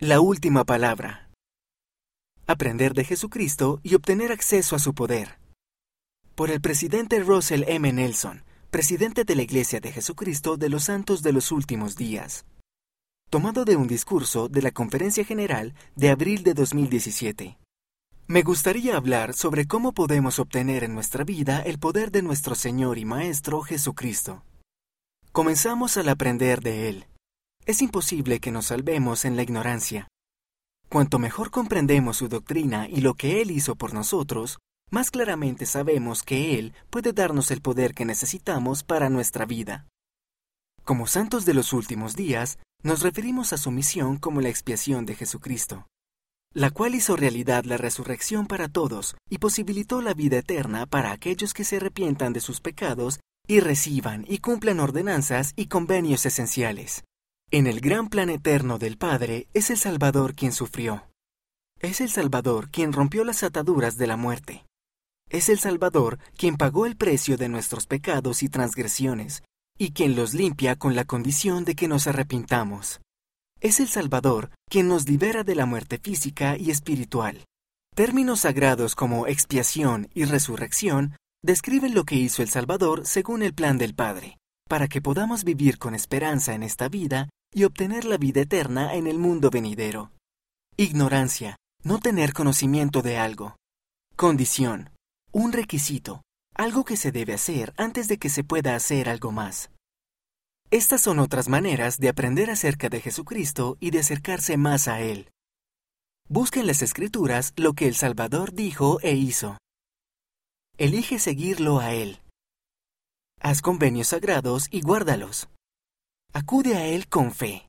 La última palabra. Aprender de Jesucristo y obtener acceso a su poder. Por el presidente Russell M. Nelson, presidente de la Iglesia de Jesucristo de los Santos de los Últimos Días. Tomado de un discurso de la Conferencia General de abril de 2017. Me gustaría hablar sobre cómo podemos obtener en nuestra vida el poder de nuestro Señor y Maestro Jesucristo. Comenzamos al aprender de Él es imposible que nos salvemos en la ignorancia. Cuanto mejor comprendemos su doctrina y lo que Él hizo por nosotros, más claramente sabemos que Él puede darnos el poder que necesitamos para nuestra vida. Como santos de los últimos días, nos referimos a su misión como la expiación de Jesucristo, la cual hizo realidad la resurrección para todos y posibilitó la vida eterna para aquellos que se arrepientan de sus pecados y reciban y cumplan ordenanzas y convenios esenciales. En el gran plan eterno del Padre es el Salvador quien sufrió. Es el Salvador quien rompió las ataduras de la muerte. Es el Salvador quien pagó el precio de nuestros pecados y transgresiones, y quien los limpia con la condición de que nos arrepintamos. Es el Salvador quien nos libera de la muerte física y espiritual. Términos sagrados como expiación y resurrección describen lo que hizo el Salvador según el plan del Padre, para que podamos vivir con esperanza en esta vida y obtener la vida eterna en el mundo venidero. Ignorancia, no tener conocimiento de algo. Condición, un requisito, algo que se debe hacer antes de que se pueda hacer algo más. Estas son otras maneras de aprender acerca de Jesucristo y de acercarse más a Él. Busca en las Escrituras lo que el Salvador dijo e hizo. Elige seguirlo a Él. Haz convenios sagrados y guárdalos. Acude a Él con fe.